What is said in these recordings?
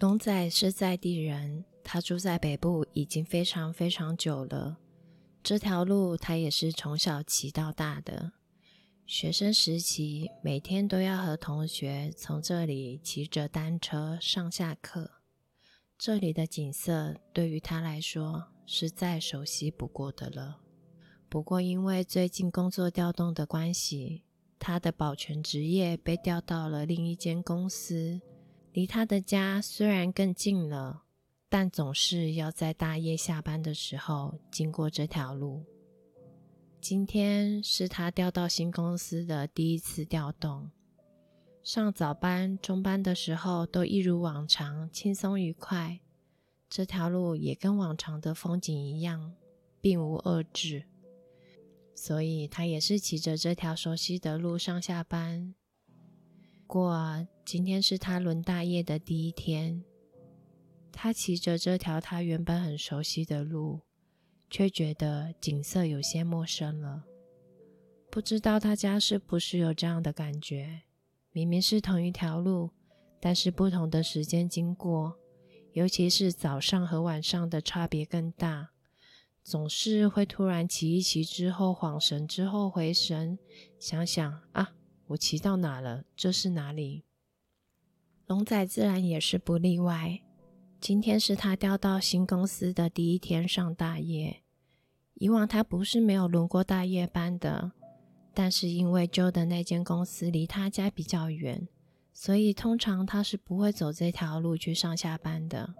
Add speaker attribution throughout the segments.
Speaker 1: 龙仔是在地人，他住在北部已经非常非常久了。这条路他也是从小骑到大的。学生时期，每天都要和同学从这里骑着单车上下课。这里的景色对于他来说是再熟悉不过的了。不过，因为最近工作调动的关系，他的保全职业被调到了另一间公司，离他的家虽然更近了，但总是要在大夜下班的时候经过这条路。今天是他调到新公司的第一次调动。上早班、中班的时候都一如往常，轻松愉快。这条路也跟往常的风景一样，并无二致。所以他也是骑着这条熟悉的路上下班。过今天是他轮大夜的第一天，他骑着这条他原本很熟悉的路。却觉得景色有些陌生了。不知道大家是不是有这样的感觉？明明是同一条路，但是不同的时间经过，尤其是早上和晚上的差别更大。总是会突然骑一骑之后晃神，之后回神，想想啊，我骑到哪了？这是哪里？龙仔自然也是不例外。今天是他调到新公司的第一天上大夜。以往他不是没有轮过大夜班的，但是因为 Joe 的那间公司离他家比较远，所以通常他是不会走这条路去上下班的。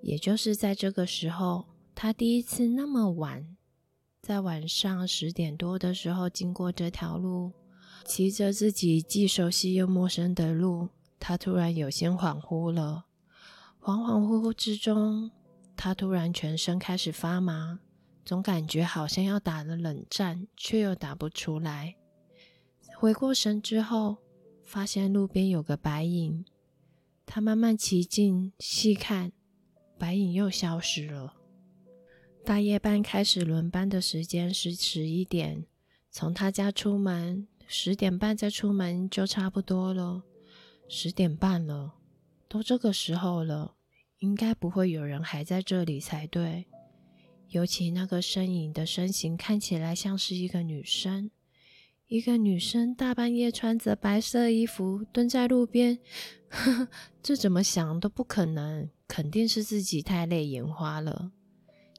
Speaker 1: 也就是在这个时候，他第一次那么晚，在晚上十点多的时候经过这条路，骑着自己既熟悉又陌生的路，他突然有些恍惚了。恍恍惚惚之中，他突然全身开始发麻，总感觉好像要打了冷战，却又打不出来。回过神之后，发现路边有个白影，他慢慢骑近细看，白影又消失了。大夜班开始轮班的时间是十一点，从他家出门，十点半再出门就差不多了。十点半了。都这个时候了，应该不会有人还在这里才对。尤其那个身影的身形看起来像是一个女生，一个女生大半夜穿着白色衣服蹲在路边，呵呵这怎么想都不可能，肯定是自己太累眼花了。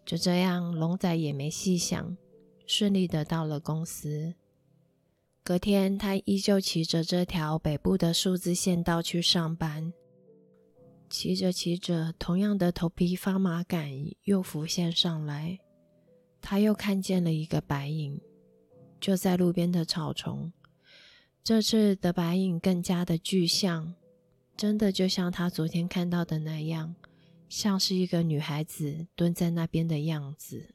Speaker 1: 就这样，龙仔也没细想，顺利的到了公司。隔天，他依旧骑着这条北部的数字线道去上班。骑着骑着，同样的头皮发麻感又浮现上来。他又看见了一个白影，就在路边的草丛。这次的白影更加的具象，真的就像他昨天看到的那样，像是一个女孩子蹲在那边的样子。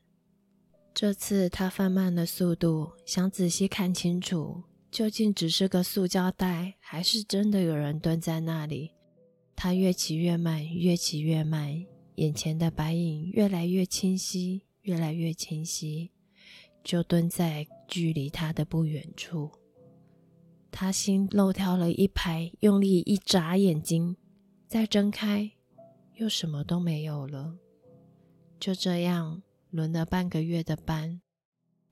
Speaker 1: 这次他放慢了速度，想仔细看清楚，究竟只是个塑胶袋，还是真的有人蹲在那里。他越骑越慢，越骑越慢，眼前的白影越来越清晰，越来越清晰，就蹲在距离他的不远处。他心漏跳了一拍，用力一眨眼睛，再睁开，又什么都没有了。就这样轮了半个月的班，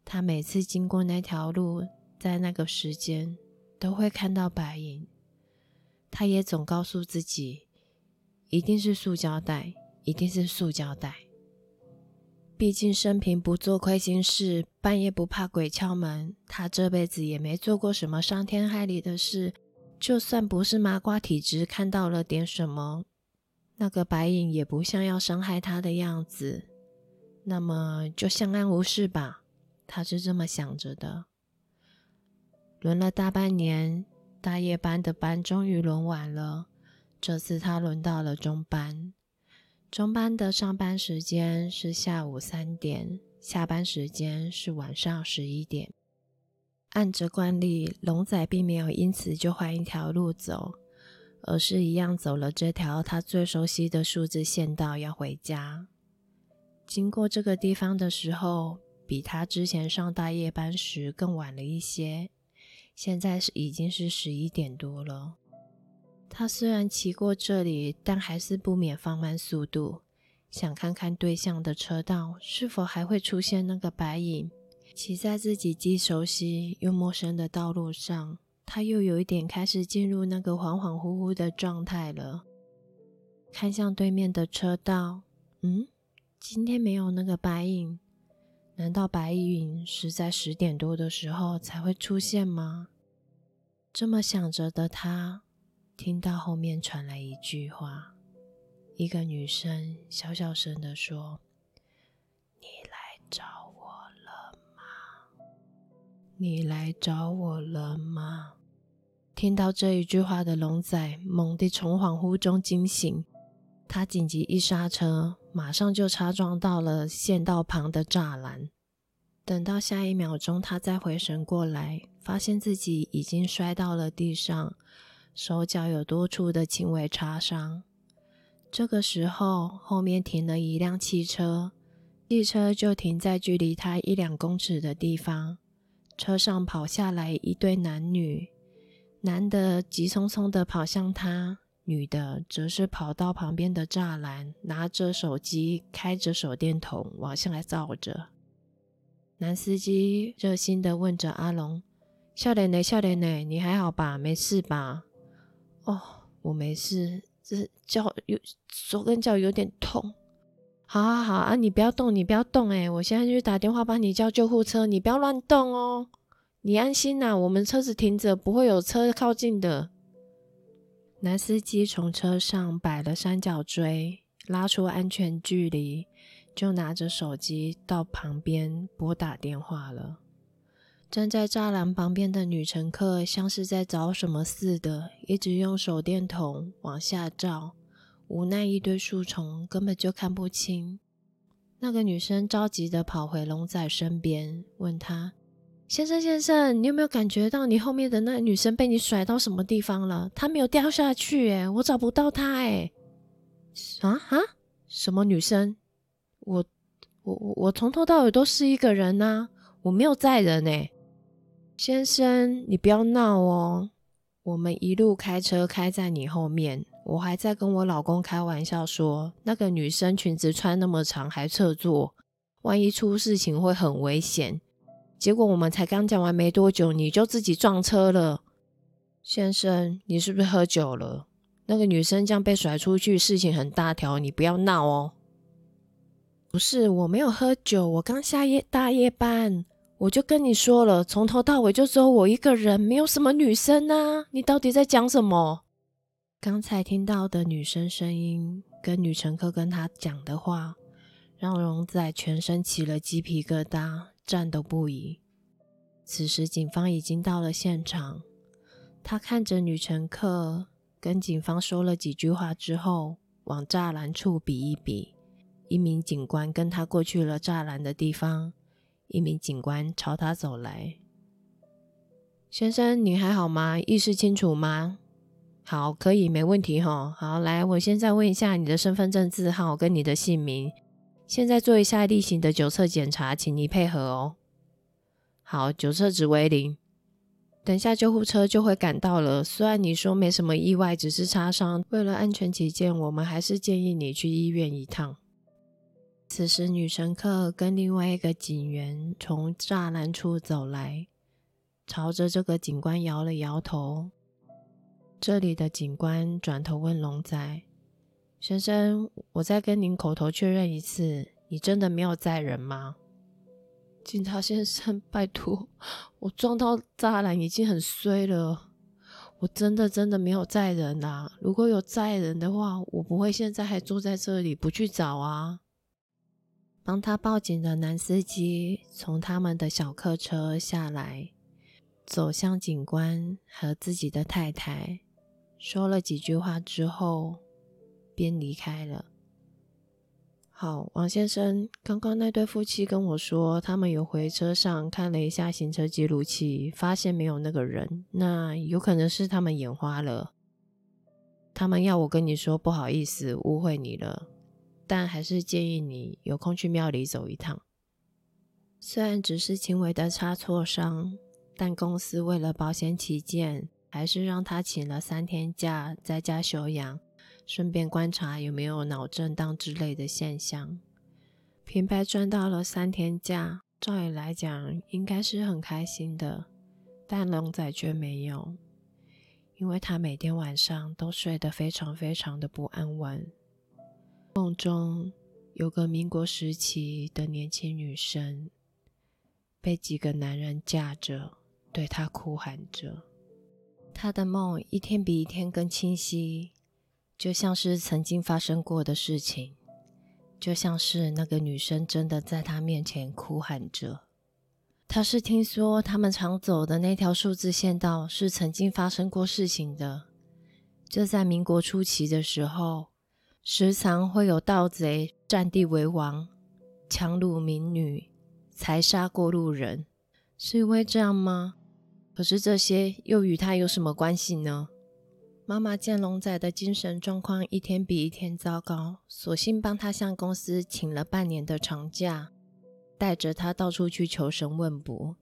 Speaker 1: 他每次经过那条路，在那个时间都会看到白影。他也总告诉自己，一定是塑胶袋，一定是塑胶袋。毕竟生平不做亏心事，半夜不怕鬼敲门。他这辈子也没做过什么伤天害理的事。就算不是麻瓜体质，看到了点什么，那个白影也不像要伤害他的样子。那么就相安无事吧，他是这么想着的。轮了大半年。大夜班的班终于轮完了，这次他轮到了中班。中班的上班时间是下午三点，下班时间是晚上十一点。按着惯例，龙仔并没有因此就换一条路走，而是一样走了这条他最熟悉的数字线道要回家。经过这个地方的时候，比他之前上大夜班时更晚了一些。现在是已经是十一点多了。他虽然骑过这里，但还是不免放慢速度，想看看对向的车道是否还会出现那个白影。骑在自己既熟悉又陌生的道路上，他又有一点开始进入那个恍恍惚惚的状态了。看向对面的车道，嗯，今天没有那个白影。难道白影是在十点多的时候才会出现吗？这么想着的他，听到后面传来一句话，一个女生小小声的说：“你来找我了吗？你来找我了吗？”听到这一句话的龙仔猛地从恍惚中惊醒。他紧急一刹车，马上就擦撞到了县道旁的栅栏。等到下一秒钟，他再回神过来，发现自己已经摔到了地上，手脚有多处的轻微擦伤。这个时候，后面停了一辆汽车，汽车就停在距离他一两公尺的地方。车上跑下来一对男女，男的急匆匆的跑向他。女的则是跑到旁边的栅栏，拿着手机，开着手电筒往下来照着。男司机热心的问着阿龙：“笑脸呢？笑脸呢？你还好吧？没事吧？”“哦，我没事，这脚有手跟脚有点痛。”“好好好啊，你不要动，你不要动，哎，我现在去打电话帮你叫救护车，你不要乱动哦。你安心呐，我们车子停着，不会有车靠近的。”男司机从车上摆了三角锥，拉出安全距离，就拿着手机到旁边拨打电话了。站在栅栏旁边的女乘客像是在找什么似的，一直用手电筒往下照，无奈一堆树丛根本就看不清。那个女生着急的跑回龙仔身边，问他。先生，先生，你有没有感觉到你后面的那女生被你甩到什么地方了？她没有掉下去，哎，我找不到她，哎，啊啊，什么女生？我我我我从头到尾都是一个人呐，我没有载人哎。先生，你不要闹哦，我们一路开车开在你后面，我还在跟我老公开玩笑说，那个女生裙子穿那么长还侧坐，万一出事情会很危险。结果我们才刚讲完没多久，你就自己撞车了，先生，你是不是喝酒了？那个女生这样被甩出去，事情很大条，你不要闹哦。不是，我没有喝酒，我刚下夜大夜班，我就跟你说了，从头到尾就只有我一个人，没有什么女生啊。你到底在讲什么？刚才听到的女生声音跟女乘客跟他讲的话，让荣仔全身起了鸡皮疙瘩。战斗不已。此时，警方已经到了现场。他看着女乘客，跟警方说了几句话之后，往栅栏处比一比。一名警官跟他过去了栅栏的地方。一名警官朝他走来：“先生，你还好吗？意识清楚吗？好，可以，没问题哈。好，来，我现在问一下你的身份证字号跟你的姓名。”现在做一下例行的酒测检查，请你配合哦。好，酒测值为零。等下救护车就会赶到了。虽然你说没什么意外，只是擦伤，为了安全起见，我们还是建议你去医院一趟。此时，女乘客跟另外一个警员从栅栏处走来，朝着这个警官摇了摇头。这里的警官转头问龙仔。先生，我再跟您口头确认一次，你真的没有载人吗？警察先生，拜托，我撞到栅栏已经很衰了，我真的真的没有载人啊！如果有载人的话，我不会现在还坐在这里不去找啊。帮他报警的男司机从他们的小客车下来，走向警官和自己的太太，说了几句话之后。便离开了。好，王先生，刚刚那对夫妻跟我说，他们有回车上看了一下行车记录器，发现没有那个人。那有可能是他们眼花了。他们要我跟你说，不好意思，误会你了。但还是建议你有空去庙里走一趟。虽然只是轻微的擦挫伤，但公司为了保险起见。还是让他请了三天假在家休养，顺便观察有没有脑震荡之类的现象。平白赚到了三天假，照理来讲应该是很开心的，但龙仔却没有，因为他每天晚上都睡得非常非常的不安稳。梦中有个民国时期的年轻女生，被几个男人架着，对他哭喊着。他的梦一天比一天更清晰，就像是曾经发生过的事情。就像是那个女生真的在他面前哭喊着。他是听说他们常走的那条数字线道是曾经发生过事情的。就在民国初期的时候，时常会有盗贼占地为王，强掳民女，才杀过路人，是因为这样吗？可是这些又与他有什么关系呢？妈妈见龙仔的精神状况一天比一天糟糕，索性帮他向公司请了半年的长假，带着他到处去求神问卜。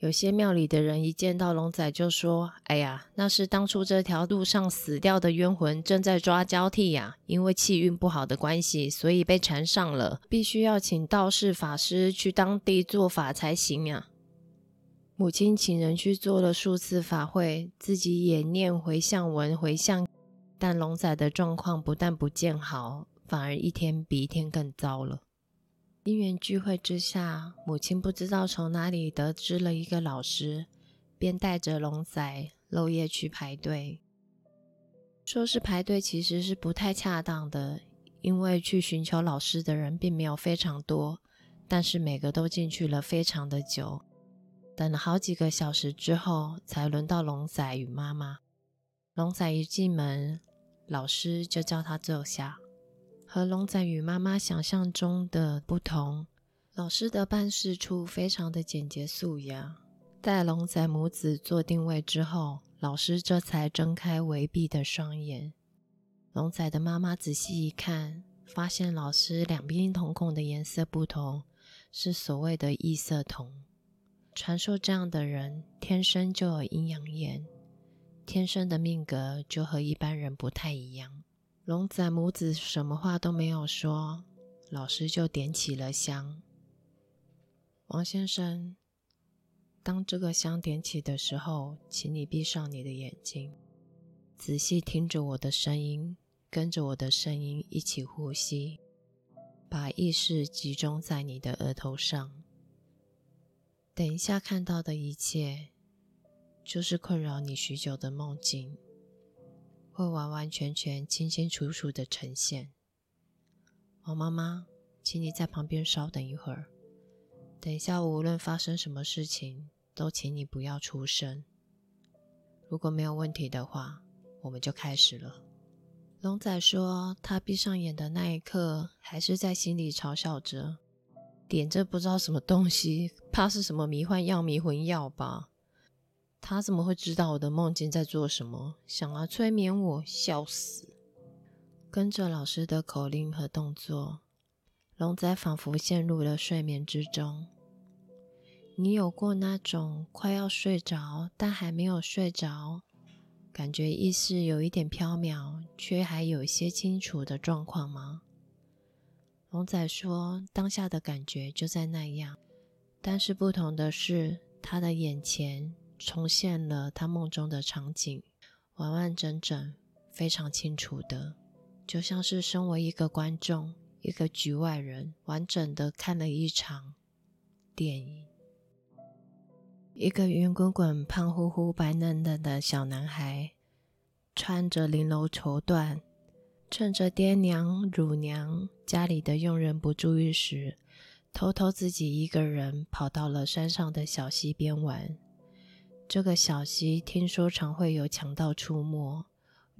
Speaker 1: 有些庙里的人一见到龙仔就说：“哎呀，那是当初这条路上死掉的冤魂正在抓交替呀，因为气运不好的关系，所以被缠上了，必须要请道士法师去当地做法才行啊。”母亲请人去做了数次法会，自己也念回向文回向，但龙仔的状况不但不见好，反而一天比一天更糟了。因缘聚会之下，母亲不知道从哪里得知了一个老师，便带着龙仔漏夜去排队。说是排队，其实是不太恰当的，因为去寻求老师的人并没有非常多，但是每个都进去了非常的久。等了好几个小时之后，才轮到龙仔与妈妈。龙仔一进门，老师就叫他坐下。和龙仔与妈妈想象中的不同，老师的办事处非常的简洁素雅。待龙仔母子做定位之后，老师这才睁开微闭的双眼。龙仔的妈妈仔细一看，发现老师两边瞳孔的颜色不同，是所谓的异色瞳。传说这样的人天生就有阴阳眼，天生的命格就和一般人不太一样。龙仔母子什么话都没有说，老师就点起了香。王先生，当这个香点起的时候，请你闭上你的眼睛，仔细听着我的声音，跟着我的声音一起呼吸，把意识集中在你的额头上。等一下看到的一切，就是困扰你许久的梦境，会完完全全、清清楚楚的呈现。王妈妈，请你在旁边稍等一会儿。等一下，无论发生什么事情，都请你不要出声。如果没有问题的话，我们就开始了。龙仔说，他闭上眼的那一刻，还是在心里嘲笑着。点这不知道什么东西，怕是什么迷幻药、迷魂药吧？他怎么会知道我的梦境在做什么？想要催眠我？笑死！跟着老师的口令和动作，龙仔仿佛陷入了睡眠之中。你有过那种快要睡着但还没有睡着，感觉意识有一点飘渺，却还有一些清楚的状况吗？龙仔说：“当下的感觉就在那样，但是不同的是，他的眼前重现了他梦中的场景，完完整整、非常清楚的，就像是身为一个观众、一个局外人，完整的看了一场电影。一个圆滚滚、胖乎乎、白嫩嫩的小男孩，穿着绫罗绸缎。”趁着爹娘、乳娘家里的佣人不注意时，偷偷自己一个人跑到了山上的小溪边玩。这个小溪听说常会有强盗出没，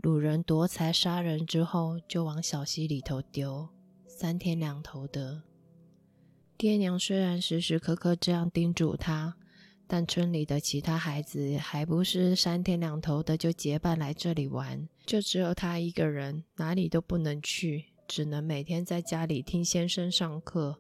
Speaker 1: 掳人夺财、杀人之后就往小溪里头丢，三天两头的。爹娘虽然时时刻刻这样叮嘱他。但村里的其他孩子还不是三天两头的就结伴来这里玩，就只有他一个人，哪里都不能去，只能每天在家里听先生上课。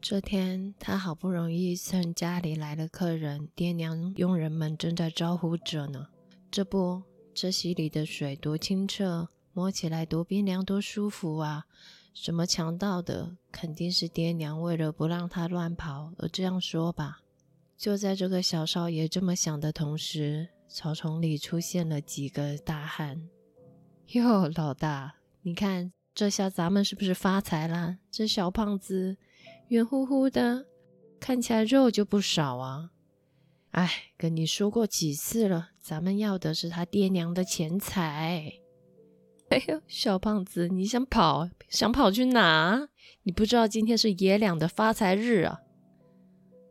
Speaker 1: 这天，他好不容易趁家里来了客人，爹娘佣人们正在招呼着呢，这不，这溪里的水多清澈，摸起来多冰凉，多舒服啊！什么强盗的，肯定是爹娘为了不让他乱跑而这样说吧。就在这个小少爷这么想的同时，草丛里出现了几个大汉。哟，老大，你看这下咱们是不是发财啦？这小胖子圆乎乎的，看起来肉就不少啊！哎，跟你说过几次了，咱们要的是他爹娘的钱财。哎呦，小胖子，你想跑？想跑去哪？你不知道今天是爷俩的发财日啊！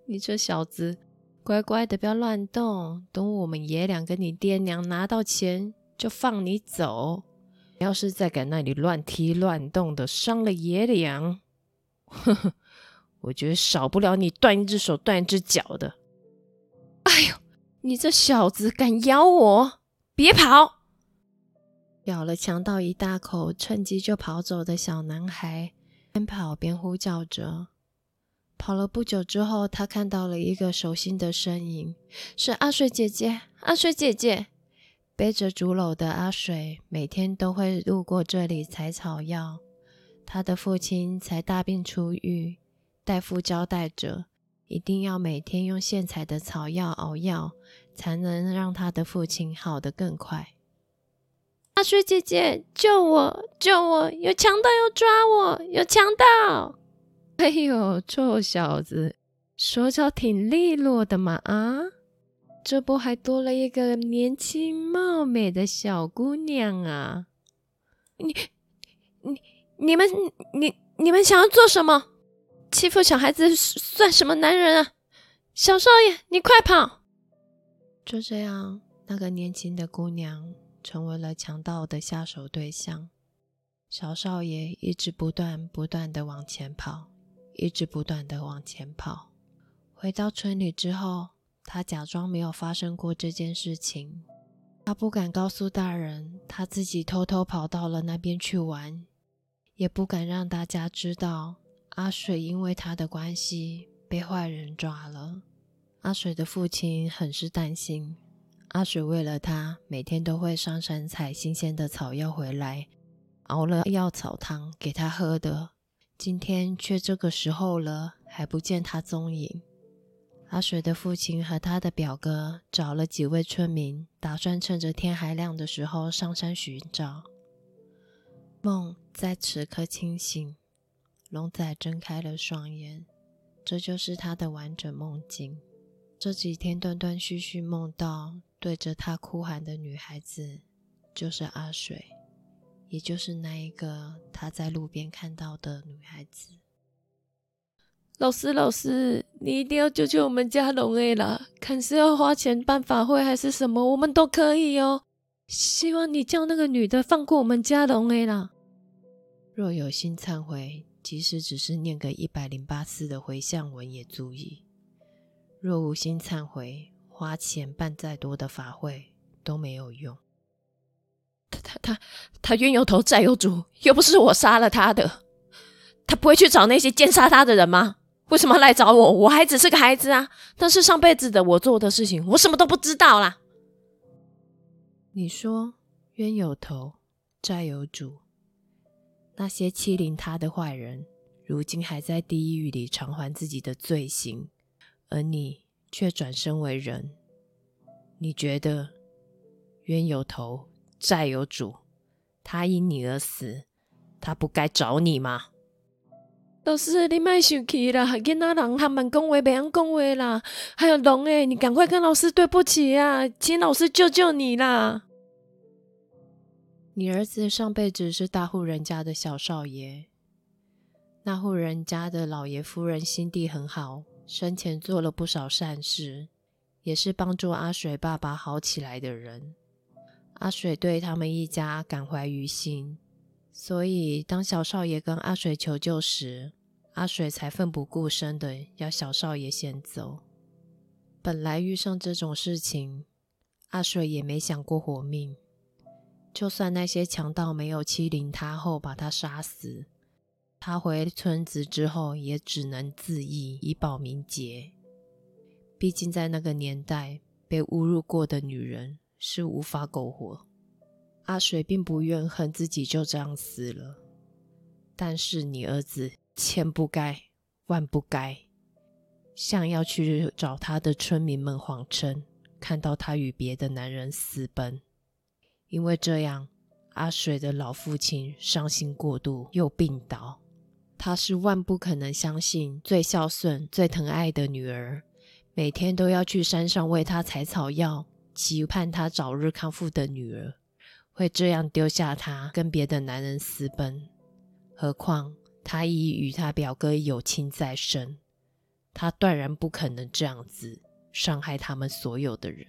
Speaker 1: 你这小子，乖乖的，不要乱动。等我们爷俩跟你爹娘拿到钱，就放你走。要是再敢那里乱踢乱动的，伤了爷俩，呵呵，我觉得少不了你断一只手、断一只脚的。哎呦，你这小子敢咬我，别跑！咬了强盗一大口，趁机就跑走的小男孩，边跑边呼叫着。跑了不久之后，他看到了一个熟悉的身影，是阿水姐姐。阿水姐姐背着竹篓的阿水，每天都会路过这里采草药。他的父亲才大病初愈，大夫交代着，一定要每天用现采的草药熬药，才能让他的父亲好得更快。阿水姐姐，救我！救我！有强盗要抓我！有强盗！哎呦，臭小子，手脚挺利落的嘛啊！这不还多了一个年轻貌美的小姑娘啊！你、你、你们、你、你们想要做什么？欺负小孩子算什么男人啊？小少爷，你快跑！就这样，那个年轻的姑娘成为了强盗的下手对象。小少爷一直不断、不断的往前跑。一直不断的往前跑，回到村里之后，他假装没有发生过这件事情。他不敢告诉大人，他自己偷偷跑到了那边去玩，也不敢让大家知道阿水因为他的关系被坏人抓了。阿水的父亲很是担心，阿水为了他，每天都会上山采新鲜的草药回来，熬了药草汤给他喝的。今天却这个时候了，还不见他踪影。阿水的父亲和他的表哥找了几位村民，打算趁着天还亮的时候上山寻找。梦在此刻清醒，龙仔睁开了双眼，这就是他的完整梦境。这几天断断续续梦到对着他哭喊的女孩子，就是阿水。也就是那一个他在路边看到的女孩子。老师，老师，你一定要救救我们家龙 A 啦！看是要花钱办法会还是什么，我们都可以哦。希望你叫那个女的放过我们家龙 A 啦。若有心忏悔，即使只是念个一百零八次的回向文也足矣；若无心忏悔，花钱办再多的法会都没有用。他他他冤有头债有主，又不是我杀了他的，他不会去找那些奸杀他的人吗？为什么来找我？我还只是个孩子啊！但是上辈子的我做的事情，我什么都不知道啦。你说冤有头债有主，那些欺凌他的坏人，如今还在地狱里偿还自己的罪行，而你却转生为人，你觉得冤有头？债有主，他因你而死，他不该找你吗？老师，你卖生气啦！囡仔人他们恭维，别人恭维啦。还有龙诶，你赶快跟老师对不起啊，请老师救救你啦！你儿子上辈子是大户人家的小少爷，那户人家的老爷夫人心地很好，生前做了不少善事，也是帮助阿水爸爸好起来的人。阿水对他们一家感怀于心，所以当小少爷跟阿水求救时，阿水才奋不顾身的要小少爷先走。本来遇上这种事情，阿水也没想过活命。就算那些强盗没有欺凌他后把他杀死，他回村子之后也只能自缢以保名节。毕竟在那个年代，被侮辱过的女人。是无法苟活。阿水并不怨恨自己就这样死了，但是你儿子千不该万不该向要去找他的村民们谎称看到他与别的男人私奔，因为这样阿水的老父亲伤心过度又病倒。他是万不可能相信最孝顺、最疼爱的女儿，每天都要去山上为他采草药，期盼他早日康复的女儿，会这样丢下他跟别的男人私奔。何况他已与他表哥有亲在身，他断然不可能这样子伤害他们所有的人。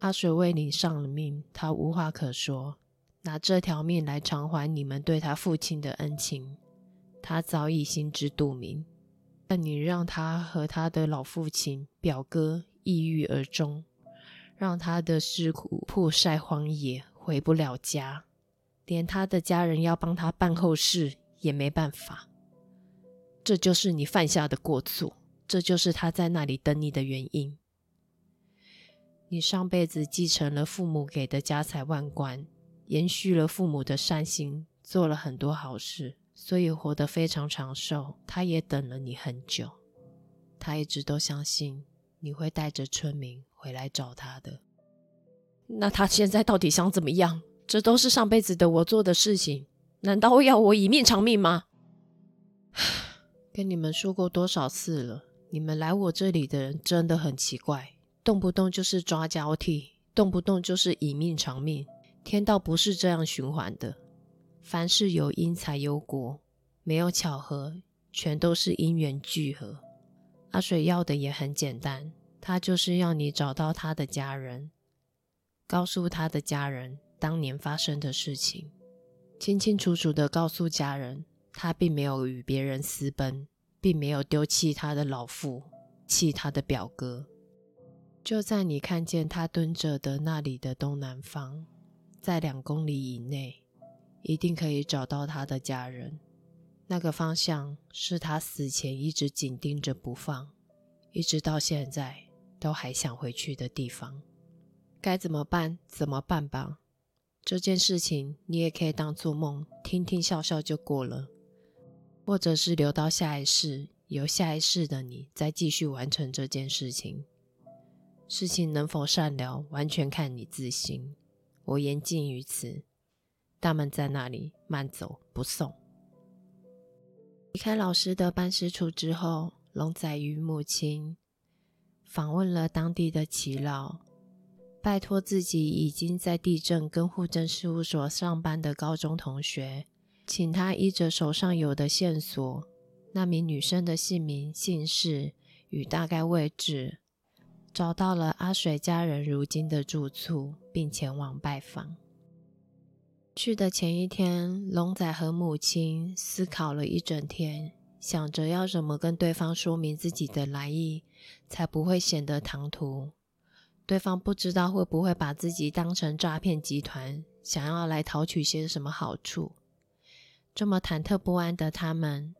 Speaker 1: 阿水为你上了命，他无话可说，拿这条命来偿还你们对他父亲的恩情。他早已心知肚明，但你让他和他的老父亲、表哥抑郁而终，让他的尸骨曝晒荒野，回不了家，连他的家人要帮他办后事也没办法。这就是你犯下的过错，这就是他在那里等你的原因。你上辈子继承了父母给的家财万贯，延续了父母的善心，做了很多好事。所以活得非常长寿，他也等了你很久，他一直都相信你会带着村民回来找他的。那他现在到底想怎么样？这都是上辈子的我做的事情，难道要我以命偿命吗？跟你们说过多少次了，你们来我这里的人真的很奇怪，动不动就是抓交替，动不动就是以命偿命，天道不是这样循环的。凡事有因才有果，没有巧合，全都是因缘聚合。阿水要的也很简单，他就是要你找到他的家人，告诉他的家人当年发生的事情，清清楚楚的告诉家人，他并没有与别人私奔，并没有丢弃他的老父，弃他的表哥。就在你看见他蹲着的那里的东南方，在两公里以内。一定可以找到他的家人。那个方向是他死前一直紧盯着不放，一直到现在都还想回去的地方。该怎么办？怎么办吧？这件事情你也可以当做梦，听听笑笑就过了，或者是留到下一世，由下一世的你再继续完成这件事情。事情能否善了，完全看你自心。我言尽于此。大门在那里，慢走不送。离开老师的办事处之后，龙仔与母亲访问了当地的耆老，拜托自己已经在地震跟户政事务所上班的高中同学，请他依着手上有的线索，那名女生的姓名、姓氏与大概位置，找到了阿水家人如今的住处，并前往拜访。去的前一天，龙仔和母亲思考了一整天，想着要怎么跟对方说明自己的来意，才不会显得唐突。对方不知道会不会把自己当成诈骗集团，想要来讨取些什么好处。这么忐忑不安的他们，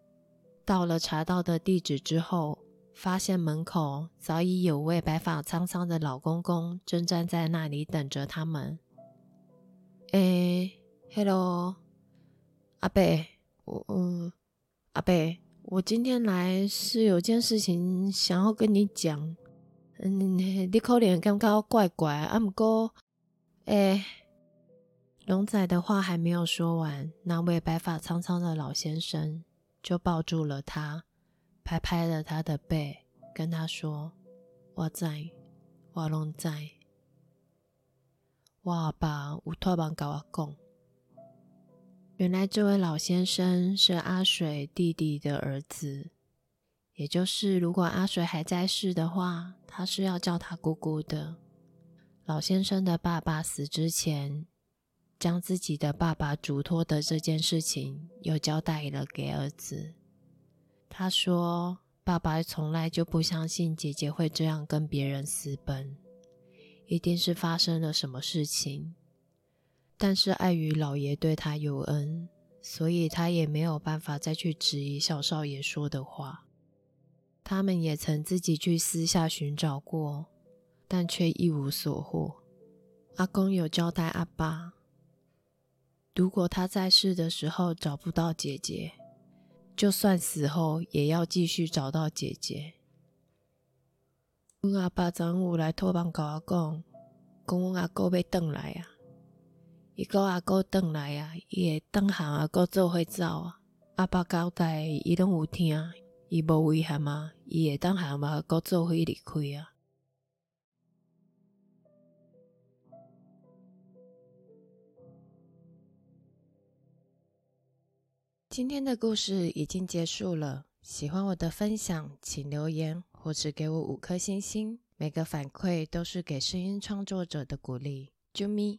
Speaker 1: 到了查到的地址之后，发现门口早已有位白发苍苍的老公公正站在那里等着他们。诶。Hello，阿贝，我嗯，阿贝，我今天来是有件事情想要跟你讲。嗯，你可能感觉怪怪，啊，不过，诶，龙仔的话还没有说完，那位白发苍苍的老先生就抱住了他，拍拍了他的背，跟他说：“我在，我龙仔，我阿爸有托梦跟我讲。”原来这位老先生是阿水弟弟的儿子，也就是如果阿水还在世的话，他是要叫他姑姑的。老先生的爸爸死之前，将自己的爸爸嘱托的这件事情又交代了给儿子。他说：“爸爸从来就不相信姐姐会这样跟别人私奔，一定是发生了什么事情。”但是碍于老爷对他有恩，所以他也没有办法再去质疑小少爷说的话。他们也曾自己去私下寻找过，但却一无所获。阿公有交代阿爸，如果他在世的时候找不到姐姐，就算死后也要继续找到姐姐。阮阿爸昨午来托梦甲我讲，讲阮阿哥要转来啊！伊个阿哥转来啊，伊会转行阿哥做伙走啊。阿爸交代伊拢有听，伊无遗憾啊，伊会转行阿哥做伙离开啊。今天的故事已经结束了。喜欢我的分享，请留言或是给我五颗星星。每个反馈都是给声音创作者的鼓励。啾咪。